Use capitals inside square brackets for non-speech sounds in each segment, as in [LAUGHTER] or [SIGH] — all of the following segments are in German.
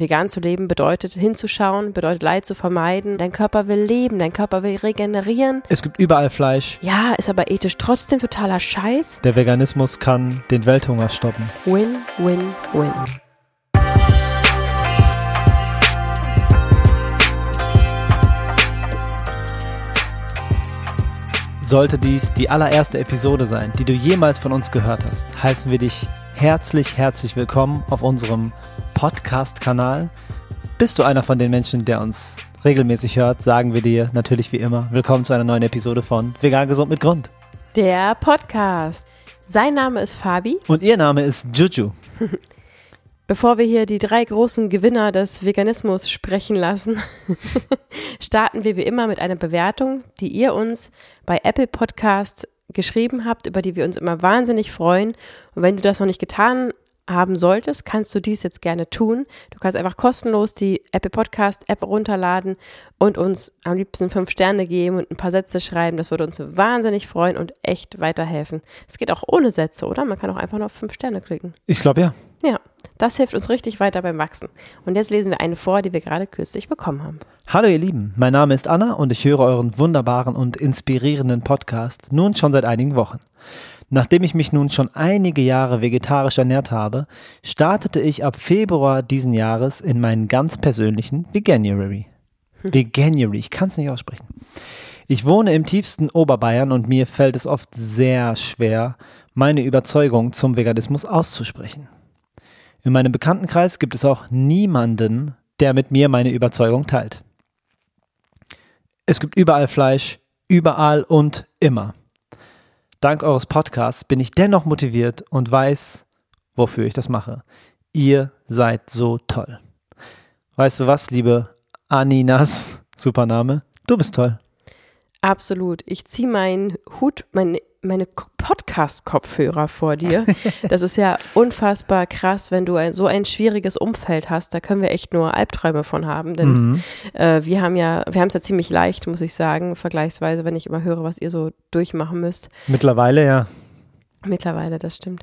vegan zu leben bedeutet hinzuschauen, bedeutet Leid zu vermeiden. Dein Körper will leben, dein Körper will regenerieren. Es gibt überall Fleisch. Ja, ist aber ethisch trotzdem totaler Scheiß. Der Veganismus kann den Welthunger stoppen. Win, win, win. Sollte dies die allererste Episode sein, die du jemals von uns gehört hast, heißen wir dich herzlich, herzlich willkommen auf unserem Podcast-Kanal. Bist du einer von den Menschen, der uns regelmäßig hört, sagen wir dir natürlich wie immer willkommen zu einer neuen Episode von Vegan Gesund mit Grund. Der Podcast. Sein Name ist Fabi. Und ihr Name ist Juju. [LAUGHS] Bevor wir hier die drei großen Gewinner des Veganismus sprechen lassen, [LAUGHS] starten wir wie immer mit einer Bewertung, die ihr uns bei Apple Podcast geschrieben habt, über die wir uns immer wahnsinnig freuen. Und wenn du das noch nicht getan haben solltest, kannst du dies jetzt gerne tun. Du kannst einfach kostenlos die Apple Podcast App runterladen und uns am liebsten fünf Sterne geben und ein paar Sätze schreiben. Das würde uns wahnsinnig freuen und echt weiterhelfen. Es geht auch ohne Sätze, oder? Man kann auch einfach nur auf fünf Sterne klicken. Ich glaube ja. Ja, das hilft uns richtig weiter beim Wachsen. Und jetzt lesen wir eine vor, die wir gerade kürzlich bekommen haben. Hallo ihr Lieben, mein Name ist Anna und ich höre euren wunderbaren und inspirierenden Podcast nun schon seit einigen Wochen. Nachdem ich mich nun schon einige Jahre vegetarisch ernährt habe, startete ich ab Februar diesen Jahres in meinen ganz persönlichen Veganuary. Hm. Veganuary, ich kann es nicht aussprechen. Ich wohne im tiefsten Oberbayern und mir fällt es oft sehr schwer, meine Überzeugung zum Veganismus auszusprechen. In meinem Bekanntenkreis gibt es auch niemanden, der mit mir meine Überzeugung teilt. Es gibt überall Fleisch, überall und immer. Dank eures Podcasts bin ich dennoch motiviert und weiß, wofür ich das mache. Ihr seid so toll. Weißt du was, liebe Aninas, super Name, du bist toll. Absolut. Ich ziehe meinen Hut, mein, meine Podcast-Kopfhörer vor dir. [LAUGHS] Das ist ja unfassbar krass, wenn du ein, so ein schwieriges Umfeld hast. Da können wir echt nur Albträume von haben, denn mhm. äh, wir haben ja, wir haben es ja ziemlich leicht, muss ich sagen, vergleichsweise, wenn ich immer höre, was ihr so durchmachen müsst. Mittlerweile ja. Mittlerweile, das stimmt.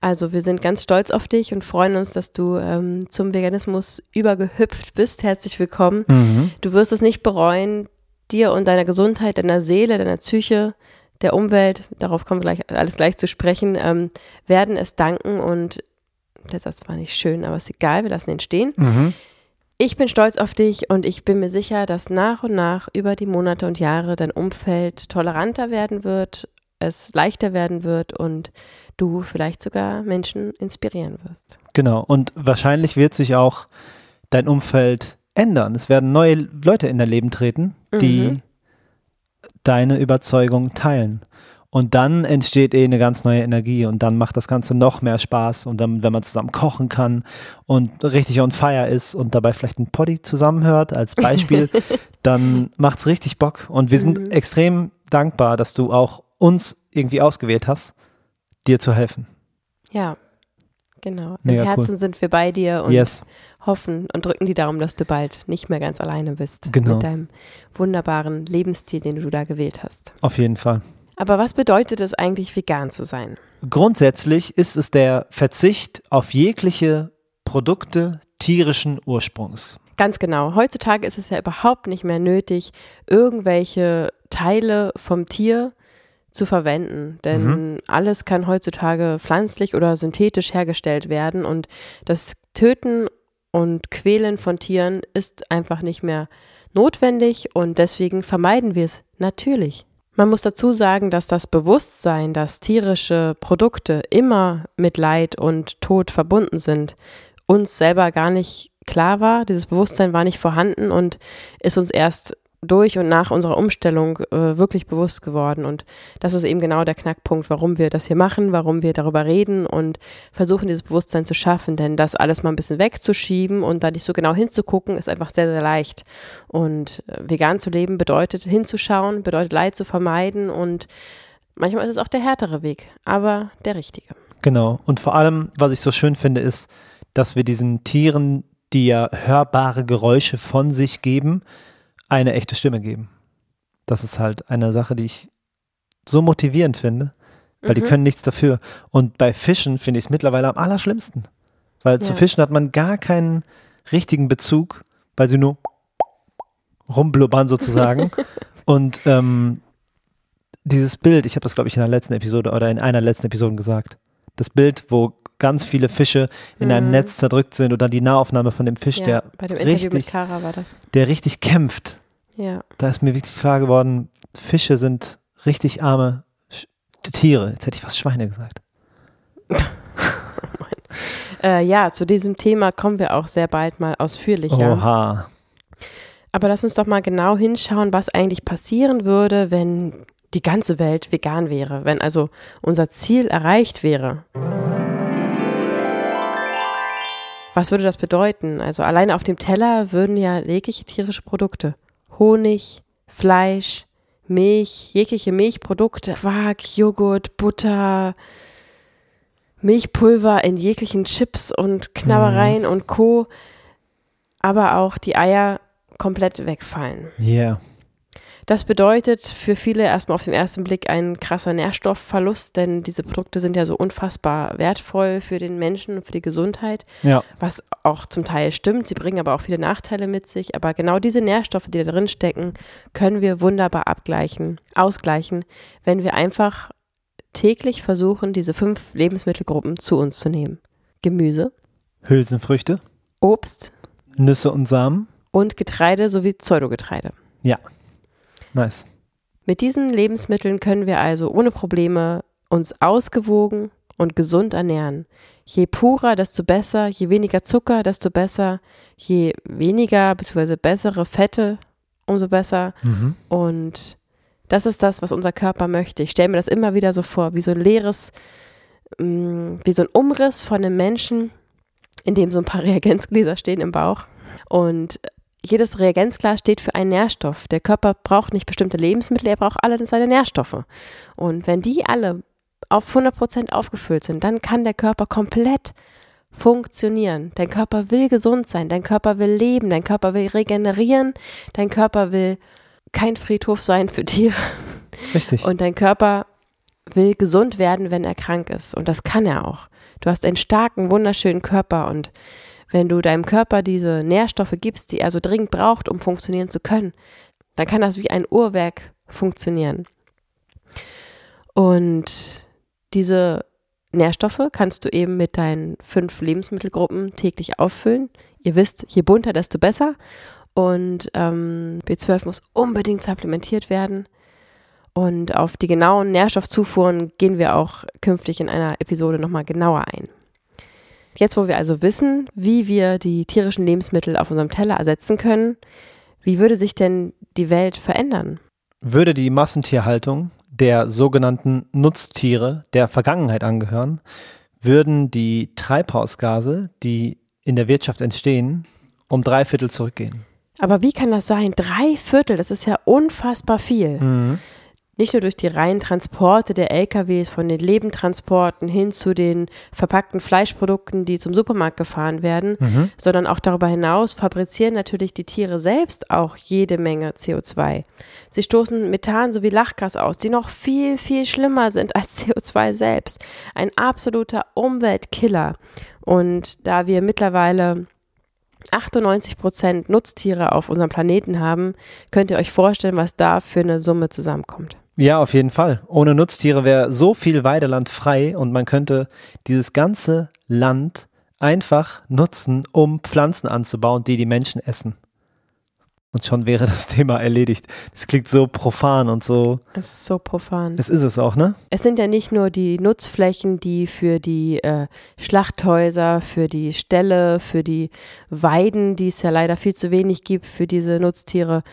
Also wir sind ganz stolz auf dich und freuen uns, dass du ähm, zum Veganismus übergehüpft bist. Herzlich willkommen. Mhm. Du wirst es nicht bereuen dir und deiner Gesundheit, deiner Seele, deiner Psyche, der Umwelt, darauf kommen wir gleich alles gleich zu sprechen, ähm, werden es danken und der Satz war nicht schön, aber ist egal, wir lassen ihn stehen. Mhm. Ich bin stolz auf dich und ich bin mir sicher, dass nach und nach über die Monate und Jahre dein Umfeld toleranter werden wird, es leichter werden wird und du vielleicht sogar Menschen inspirieren wirst. Genau, und wahrscheinlich wird sich auch dein Umfeld ändern. Es werden neue Leute in dein Leben treten, die mhm. Deine Überzeugung teilen. Und dann entsteht eh eine ganz neue Energie und dann macht das Ganze noch mehr Spaß. Und dann, wenn man zusammen kochen kann und richtig on fire ist und dabei vielleicht ein Poddy zusammenhört als Beispiel, [LAUGHS] dann macht es richtig Bock. Und wir sind mhm. extrem dankbar, dass du auch uns irgendwie ausgewählt hast, dir zu helfen. Ja, genau. Mega Im Herzen cool. sind wir bei dir und yes hoffen und drücken die Daumen, dass du bald nicht mehr ganz alleine bist genau. mit deinem wunderbaren Lebensstil, den du da gewählt hast. Auf jeden Fall. Aber was bedeutet es eigentlich, vegan zu sein? Grundsätzlich ist es der Verzicht auf jegliche Produkte tierischen Ursprungs. Ganz genau. Heutzutage ist es ja überhaupt nicht mehr nötig, irgendwelche Teile vom Tier zu verwenden. Denn mhm. alles kann heutzutage pflanzlich oder synthetisch hergestellt werden und das Töten und Quälen von Tieren ist einfach nicht mehr notwendig und deswegen vermeiden wir es natürlich. Man muss dazu sagen, dass das Bewusstsein, dass tierische Produkte immer mit Leid und Tod verbunden sind, uns selber gar nicht klar war. Dieses Bewusstsein war nicht vorhanden und ist uns erst durch und nach unserer Umstellung äh, wirklich bewusst geworden. Und das ist eben genau der Knackpunkt, warum wir das hier machen, warum wir darüber reden und versuchen, dieses Bewusstsein zu schaffen. Denn das alles mal ein bisschen wegzuschieben und da nicht so genau hinzugucken, ist einfach sehr, sehr leicht. Und äh, vegan zu leben bedeutet hinzuschauen, bedeutet Leid zu vermeiden und manchmal ist es auch der härtere Weg, aber der richtige. Genau. Und vor allem, was ich so schön finde, ist, dass wir diesen Tieren, die ja hörbare Geräusche von sich geben, eine echte Stimme geben. Das ist halt eine Sache, die ich so motivierend finde, weil mhm. die können nichts dafür. Und bei Fischen finde ich es mittlerweile am allerschlimmsten. Weil ja. zu Fischen hat man gar keinen richtigen Bezug, weil sie nur rumblubbern sozusagen. [LAUGHS] und ähm, dieses Bild, ich habe das glaube ich in der letzten Episode oder in einer letzten Episode gesagt, das Bild, wo ganz viele Fische in einem Mhm. Netz zerdrückt sind oder die Nahaufnahme von dem Fisch, ja, der, richtig, Kara war das. der richtig kämpft. Ja. Da ist mir wirklich klar geworden, Fische sind richtig arme Sch Tiere. Jetzt hätte ich fast Schweine gesagt. [LAUGHS] Äh, ja, zu diesem Thema kommen wir auch sehr bald mal ausführlicher. Oha. Aber lass uns doch mal genau hinschauen, was eigentlich passieren würde, wenn die ganze Welt vegan wäre, wenn also unser Ziel erreicht wäre. Was würde das bedeuten? Also alleine auf dem Teller würden ja jegliche tierische Produkte, Honig, Fleisch, Milch, jegliche Milchprodukte, Quark, Joghurt, Butter, Milchpulver in jeglichen Chips und Knabbereien und Co. Aber auch die Eier komplett wegfallen. Yeah. Das bedeutet für viele erstmal auf den ersten Blick ein krasser Nährstoffverlust, denn diese Produkte sind ja so unfassbar wertvoll für den Menschen und für die Gesundheit, Ja. was auch zum Teil stimmt. Sie bringen aber auch viele Nachteile mit sich. Aber genau diese Nährstoffe, die da drin stecken, können wir wunderbar abgleichen, ausgleichen, wenn wir einfach täglich versuchen, diese fünf Lebensmittelgruppen zu uns zu nehmen. Gemüse, Hülsenfrüchte, Obst Nüsse und Samen. und Getreide sowie Pseudogetreide. Nice. Mit diesen Lebensmitteln können wir also ohne Probleme uns ausgewogen und gesund ernähren. Je purer, desto besser, je weniger Zucker, desto besser, je weniger bzw. bessere Fette, umso besser. Mhm. Und das ist das, was unser Körper möchte. Ich stelle mir das immer wieder so vor, wie so ein leeres, mh, wie so ein Umriss von einem Menschen, in dem so ein paar [LAUGHS] Reagenzgläser stehen im Bauch. Und jedes Reagenzglas steht für einen Nährstoff. Der Körper braucht nicht bestimmte Lebensmittel, er braucht alle seine Nährstoffe. Und wenn die alle auf 100% aufgefüllt sind, dann kann der Körper komplett funktionieren. Dein Körper will gesund sein, dein Körper will leben, dein Körper will regenerieren, dein Körper will kein Friedhof sein für Tiere Richtig. und dein Körper will gesund werden, wenn er krank ist. Und das kann er auch. Du hast einen starken, wunderschönen Körper und wenn du deinem Körper diese Nährstoffe gibst, die er so dringend braucht, um funktionieren zu können, dann kann das wie ein Uhrwerk funktionieren. Und diese Nährstoffe kannst du eben mit deinen fünf Lebensmittelgruppen täglich auffüllen. Ihr wisst, je bunter, desto besser. Und ähm, B12 muss unbedingt supplementiert werden. Und auf die genauen Nährstoffzufuhren gehen wir auch künftig in einer Episode nochmal genauer ein. Jetzt, wo wir also wissen, wie wir die tierischen Lebensmittel auf unserem Teller ersetzen können, wie würde sich denn die Welt verändern? Würde die Massentierhaltung der sogenannten Nutztiere der Vergangenheit angehören, würden die Treibhausgase, die in der Wirtschaft entstehen, um drei Viertel zurückgehen. Aber wie kann das sein? Drei Viertel, das ist ja unfassbar viel. Nicht nur durch die reinen Transporte der LKWs von den Lebendtransporten hin zu den verpackten Fleischprodukten, die zum Supermarkt gefahren werden, Mhm. sondern auch darüber hinaus fabrizieren natürlich die Tiere selbst auch jede Menge CO2. Sie stoßen Methan sowie Lachgas aus, die noch viel, viel schlimmer sind [LAUGHS] als CO2 selbst. Ein absoluter Umweltkiller. Und da wir mittlerweile 98 Prozent Nutztiere auf unserem Planeten haben, könnt ihr euch vorstellen, was da für eine Summe zusammenkommt. Ja, auf jeden Fall. Ohne Nutztiere wäre so viel Weideland frei und man könnte dieses ganze Land einfach nutzen, um Pflanzen anzubauen, die die Menschen essen. Und schon wäre das [LAUGHS] Thema erledigt. Das klingt so profan und so. Es ist so profan. Es ist es auch, ne? Es sind ja nicht nur die Nutzflächen, die für die äh, Schlachthäuser, für die Ställe, für die Weiden, die es ja leider viel zu wenig gibt für diese Nutztiere,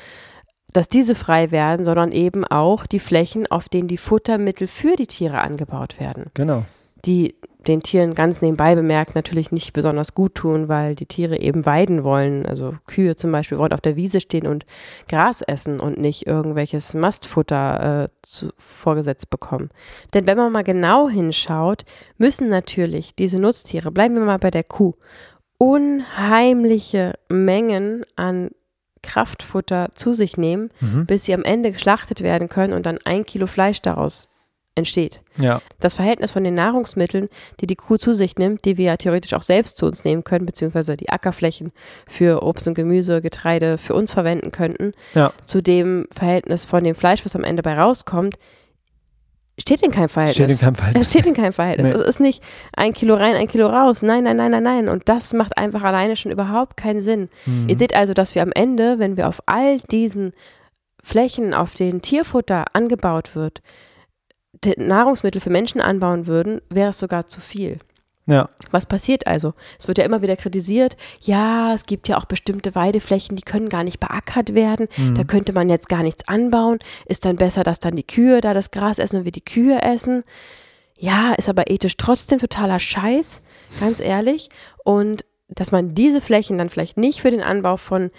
dass diese frei werden, sondern eben auch die Flächen, auf denen die Futtermittel für die Tiere angebaut werden. Genau. Die den Tieren ganz nebenbei bemerkt natürlich nicht besonders gut tun, weil die Tiere eben weiden wollen. Also Kühe zum Beispiel wollen auf der Wiese stehen und Gras essen und nicht irgendwelches Mastfutter äh, zu, vorgesetzt bekommen. Denn wenn man mal genau hinschaut, müssen natürlich diese Nutztiere, bleiben wir mal bei der Kuh, unheimliche Mengen an Kraftfutter zu sich nehmen, Mhm. bis sie am Ende geschlachtet werden können und dann ein Kilo Fleisch daraus entsteht. Ja. Das Verhältnis von den Nahrungsmitteln, die die Kuh zu sich nimmt, die wir ja theoretisch auch selbst zu uns nehmen können, beziehungsweise die Ackerflächen für Obst und Gemüse, Getreide für uns verwenden könnten, Ja. zu dem Verhältnis von dem Fleisch, was am Ende bei rauskommt, steht in keinem Verhältnis. Steht in keinem Es Verhältnis. steht in keinem Verhältnis. Nee. Es ist nicht ein Kilo rein, ein Kilo raus. Nein, nein, nein, nein, nein. Und das macht einfach alleine schon überhaupt keinen Sinn. Mhm. Ihr seht also, dass wir am Ende, wenn wir auf all diesen Flächen, auf denen Tierfutter angebaut wird, Nahrungsmittel für Menschen anbauen würden, wäre es sogar zu viel. Ja. Was passiert also? Es wird ja immer wieder kritisiert, ja, es gibt ja auch bestimmte Weideflächen, die können gar nicht beackert werden, Mhm. da könnte man jetzt gar nichts anbauen. Ist dann besser, dass dann die Kühe da das Gras essen und wir die Kühe essen? Ja, ist aber ethisch trotzdem totaler Scheiß, ganz ehrlich. Und dass man diese Flächen dann vielleicht nicht für den Anbau von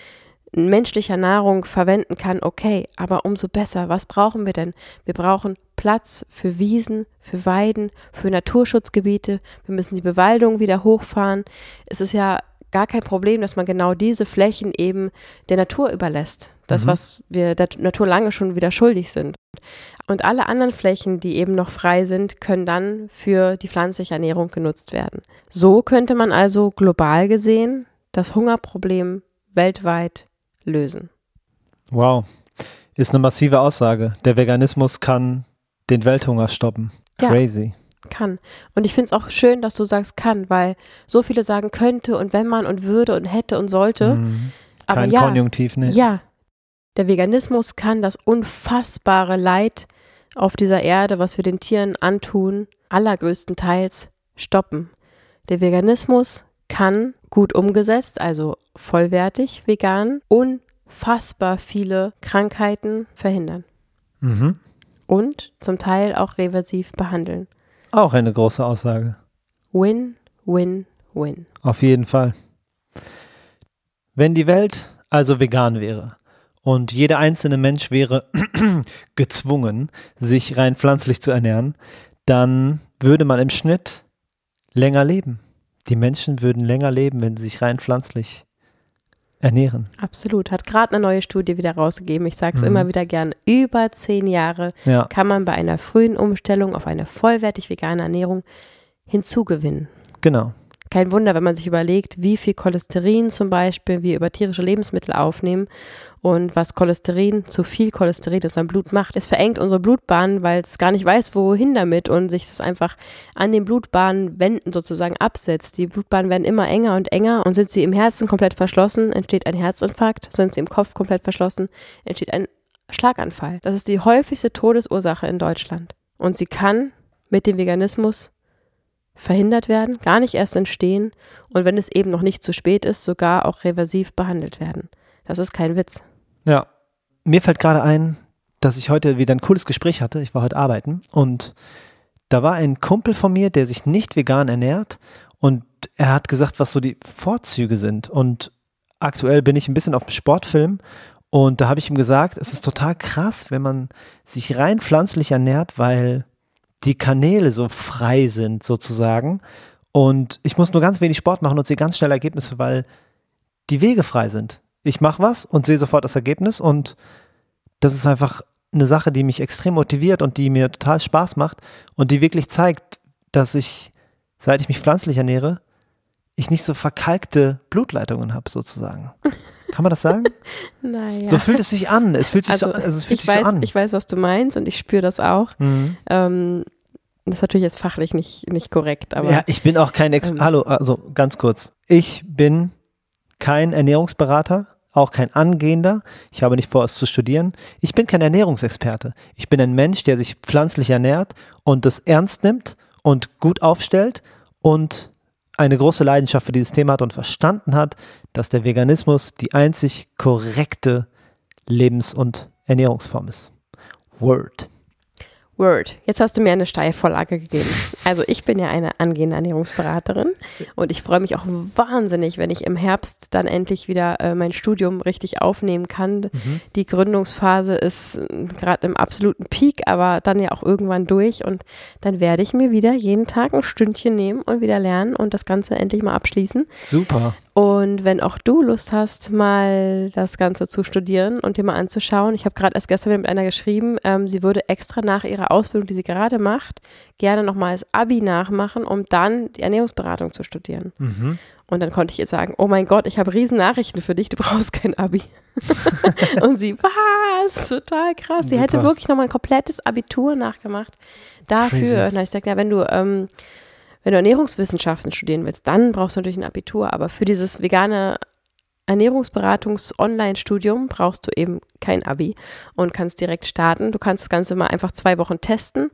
menschlicher Nahrung verwenden kann, okay, aber umso besser. Was brauchen wir denn? Wir brauchen Platz für Wiesen, für Weiden, für Naturschutzgebiete. Wir müssen die Bewaldung wieder hochfahren. Es ist ja gar kein Problem, dass man genau diese Flächen eben der Natur überlässt. Das, Mhm. was wir der Natur lange schon wieder schuldig sind. Und alle anderen Flächen, die eben noch frei sind, können dann für die pflanzliche Ernährung genutzt werden. So könnte man also global gesehen das Hungerproblem weltweit lösen. Wow. Ist eine massive Aussage. Der Veganismus kann den Welthunger stoppen. Ja. Crazy. Kann. Und ich finde es auch schön, dass du sagst kann, weil so viele sagen könnte und wenn man und würde und hätte und sollte. Mhm. Aber Kein ja, Konjunktiv, ne? ja, der Veganismus kann das unfassbare Leid auf dieser Erde, was wir den Tieren antun, allergrößtenteils stoppen. Der Veganismus kann gut umgesetzt, also vollwertig vegan, unfassbar viele Krankheiten verhindern Mhm. und zum Teil auch reversiv behandeln. Auch eine große Aussage. Win, win, win. Auf jeden Fall. Wenn die Welt also vegan wäre und jeder einzelne Mensch wäre [CLEARS THROAT] gezwungen, sich rein pflanzlich zu ernähren, dann würde man im Schnitt länger leben. Die Menschen würden länger leben, wenn sie sich rein pflanzlich ernähren. Absolut. Hat gerade eine neue Studie wieder rausgegeben. Ich sage es Mhm. immer wieder gern. Über zehn Jahre Ja, kann man bei einer frühen Umstellung auf eine vollwertig vegane Ernährung hinzugewinnen. genau. Kein Wunder, wenn man sich überlegt, wie viel Cholesterin zum Beispiel wir über tierische Lebensmittel aufnehmen und was Cholesterin, zu viel Cholesterin in unserem Blut macht. Es verengt unsere Blutbahnen, weil es gar nicht weiß, wohin damit und sich das einfach an den Blutbahnwänden sozusagen absetzt. Die Blutbahnen werden immer enger und enger und sind sie im Herzen komplett verschlossen, entsteht ein Herzinfarkt. Sind sie im Kopf komplett verschlossen, entsteht ein Schlaganfall. Das ist die häufigste Todesursache in Deutschland. Und sie kann mit dem Veganismus verhindert werden, gar nicht erst entstehen und wenn es eben noch nicht zu spät ist, sogar auch reversiv behandelt werden. Das ist kein Witz. Ja. Mir fällt gerade ein, dass ich heute wieder ein cooles Gespräch hatte. Ich war heute arbeiten und da war ein Kumpel von mir, der sich nicht vegan ernährt und er hat gesagt, was so die Vorzüge sind. Und aktuell bin ich ein bisschen auf dem Sportfilm und da habe ich ihm gesagt, es ist total krass, wenn man sich rein pflanzlich ernährt, weil die Kanäle so frei sind sozusagen. Und ich muss nur ganz wenig Sport machen und sehe ganz schnell Ergebnisse, weil die Wege frei sind. Ich mache was und sehe sofort das Ergebnis und das ist einfach eine Sache, die mich extrem motiviert und die mir total Spaß macht und die wirklich zeigt, dass ich, seit ich mich pflanzlich ernähre, ich nicht so verkalkte Blutleitungen habe sozusagen. Kann man das sagen? [LAUGHS] Naja. So fühlt es sich an. Es fühlt sich, also, so, also es fühlt ich, sich weiß, so an. ich weiß, was du meinst und ich spüre das auch. Mhm. Ähm, das ist natürlich jetzt fachlich nicht, nicht korrekt, aber ja, ich bin auch kein Ex ähm, Hallo, also ganz kurz. Ich bin kein Ernährungsberater, auch kein Angehender. Ich habe nicht vor, es zu studieren. Ich bin kein Ernährungsexperte. Ich bin ein Mensch, der sich pflanzlich ernährt und das ernst nimmt und gut aufstellt und eine große Leidenschaft für dieses Thema hat und verstanden hat, dass der Veganismus die einzig korrekte Lebens- und Ernährungsform ist. Word. Word. Jetzt hast du mir eine Steilvorlage gegeben. Also ich bin ja eine angehende Ernährungsberaterin und ich freue mich auch wahnsinnig, wenn ich im Herbst dann endlich wieder äh, mein Studium richtig aufnehmen kann. Mhm. Die Gründungsphase ist gerade im absoluten Peak, aber dann ja auch irgendwann durch und dann werde ich mir wieder jeden Tag ein Stündchen nehmen und wieder lernen und das Ganze endlich mal abschließen. Super. Und wenn auch du Lust hast, mal das Ganze zu studieren und dir mal anzuschauen, ich habe gerade erst gestern wieder mit einer geschrieben, ähm, sie würde extra nach ihrer Ausbildung, die sie gerade macht, gerne nochmal das Abi nachmachen, um dann die Ernährungsberatung zu studieren. Mhm. Und dann konnte ich ihr sagen, oh mein Gott, ich habe riesen Nachrichten für dich, du brauchst kein Abi. [LAUGHS] und sie, was? Total krass. Sie Super. hätte wirklich nochmal ein komplettes Abitur nachgemacht dafür. Crazy. Und dann habe ich gesagt, ja, wenn du, ähm, wenn du Ernährungswissenschaften studieren willst, dann brauchst du natürlich ein Abitur. Aber für dieses vegane Ernährungsberatungs-Online-Studium brauchst du eben kein Abi und kannst direkt starten. Du kannst das Ganze mal einfach zwei Wochen testen.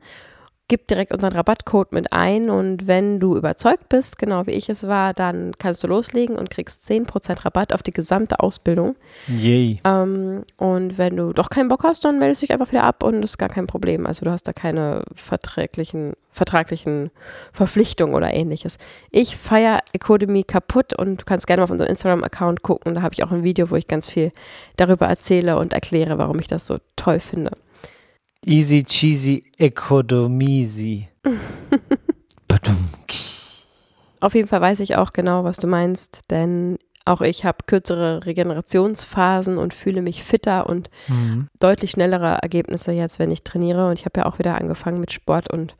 Gib direkt unseren Rabattcode mit ein und wenn du überzeugt bist, genau wie ich es war, dann kannst du loslegen und kriegst 10% Rabatt auf die gesamte Ausbildung. Yay. Ähm, und wenn du doch keinen Bock hast, dann meldest dich einfach wieder ab und das ist gar kein Problem. Also du hast da keine verträglichen, vertraglichen Verpflichtungen oder ähnliches. Ich feiere Ecodemy kaputt und du kannst gerne mal auf unserem Instagram-Account gucken. Da habe ich auch ein Video, wo ich ganz viel darüber erzähle und erkläre, warum ich das so toll finde. Easy cheesy Economisi. [LAUGHS] Auf jeden Fall weiß ich auch genau, was du meinst, denn auch ich habe kürzere Regenerationsphasen und fühle mich fitter und Mhm. deutlich schnellere Ergebnisse jetzt, wenn ich trainiere. Und ich habe ja auch wieder angefangen mit Sport und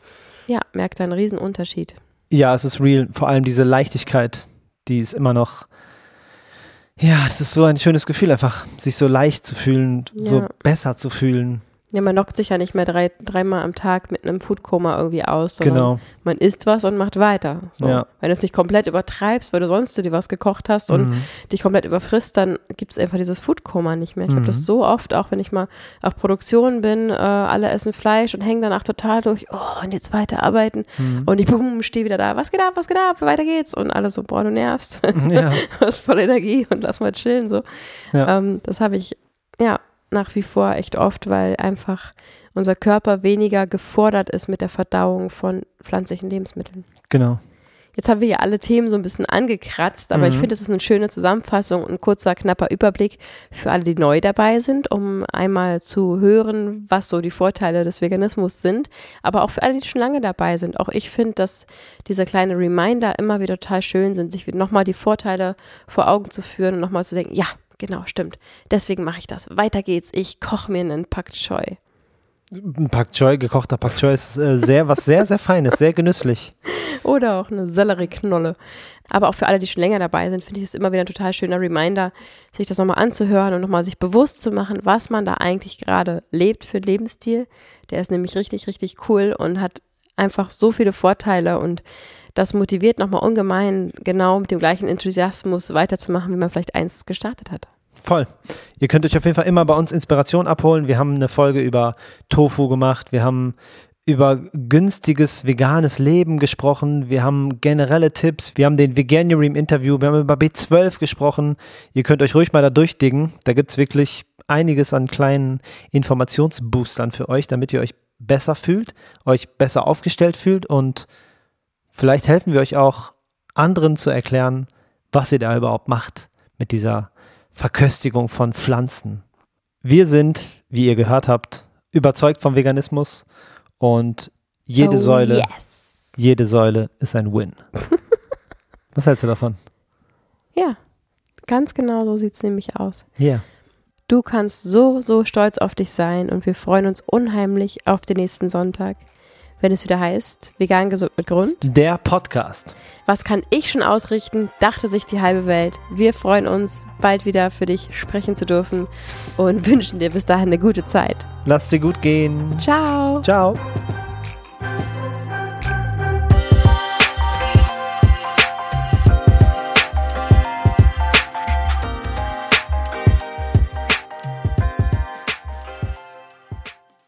ja, merke da einen riesen Unterschied. Ja, es ist real. Vor allem diese Leichtigkeit, die ist immer noch. Ja, es ist so ein schönes Gefühl, einfach sich so leicht zu fühlen, so Ja. besser zu fühlen. Ja, man knockt sich ja nicht mehr drei, dreimal am Tag mit einem Foodkoma irgendwie aus, sondern Genau. man isst was und macht weiter. So. Ja. Wenn du es nicht komplett übertreibst, weil du sonst dir was gekocht hast und Mhm. dich komplett überfrisst, dann gibt es einfach dieses Foodkoma nicht mehr. Ich habe Mhm. das so oft, auch wenn ich mal auf Produktion bin, äh, alle essen Fleisch und hängen danach total durch, oh, und jetzt weiter arbeiten. Mhm. Und ich bumm, stehe wieder da, was geht ab, was geht ab, weiter geht's. Und alle so, boah, du nervst. Ja. [LAUGHS] du hast voll Energie und lass mal chillen. So. Ja. Ähm, das habe ich ja nach wie vor echt oft, weil einfach unser Körper weniger gefordert ist mit der Verdauung von pflanzlichen Lebensmitteln. Genau. Jetzt haben wir ja alle Themen so ein bisschen angekratzt, aber ich Mhm. finde, es ist eine schöne Zusammenfassung, ein kurzer, knapper Überblick für alle, die neu dabei sind, um einmal zu hören, was so die Vorteile des Veganismus sind, aber auch für alle, die schon lange dabei sind. Auch ich finde, dass diese kleine Reminder immer wieder total schön sind, sich nochmal die Vorteile vor Augen zu führen und nochmal zu denken, ja, genau, stimmt. Deswegen mache ich das. Weiter geht's. Ich koche mir einen Pak Choi. Ein Pak Choi, gekochter Pak Choi ist äh, sehr, was sehr, sehr Feines, sehr genüsslich. [LAUGHS] Oder auch eine Sellerieknolle. Aber auch für alle, die schon länger dabei sind, finde ich es immer wieder ein total schöner Reminder, sich das nochmal anzuhören und nochmal sich bewusst zu machen, was man da eigentlich gerade lebt für Lebensstil. Der ist nämlich richtig, richtig cool und hat einfach so viele Vorteile und das motiviert nochmal ungemein, genau mit dem gleichen Enthusiasmus weiterzumachen, wie man vielleicht einst gestartet hat. Voll. Ihr könnt euch auf jeden Fall immer bei uns Inspiration abholen. Wir haben eine Folge über Tofu gemacht. Wir haben über günstiges veganes Leben gesprochen. Wir haben generelle Tipps. Wir haben den Veganuary im Interview. Wir haben über B12 gesprochen. Ihr könnt euch ruhig mal da durchdicken. Da gibt es wirklich einiges an kleinen Informationsboostern für euch, damit ihr euch besser fühlt, euch besser aufgestellt fühlt und vielleicht helfen wir euch auch anderen zu erklären, was ihr da überhaupt macht mit dieser Verköstigung von Pflanzen. Wir sind, wie ihr gehört habt, überzeugt vom Veganismus und jede oh, Säule, Yes. jede Säule ist ein Win. [LAUGHS] Was hältst du davon? Ja, ganz genau so sieht es nämlich aus. Ja. Du kannst so, so stolz auf dich sein und wir freuen uns unheimlich auf den nächsten Sonntag, wenn es wieder heißt, vegan gesund mit Grund. Der Podcast. Was kann ich schon ausrichten, dachte sich die halbe Welt. Wir freuen uns, bald wieder für dich sprechen zu dürfen und [LAUGHS] wünschen dir bis dahin eine gute Zeit. Lasst dir gut gehen. Ciao! Ciao.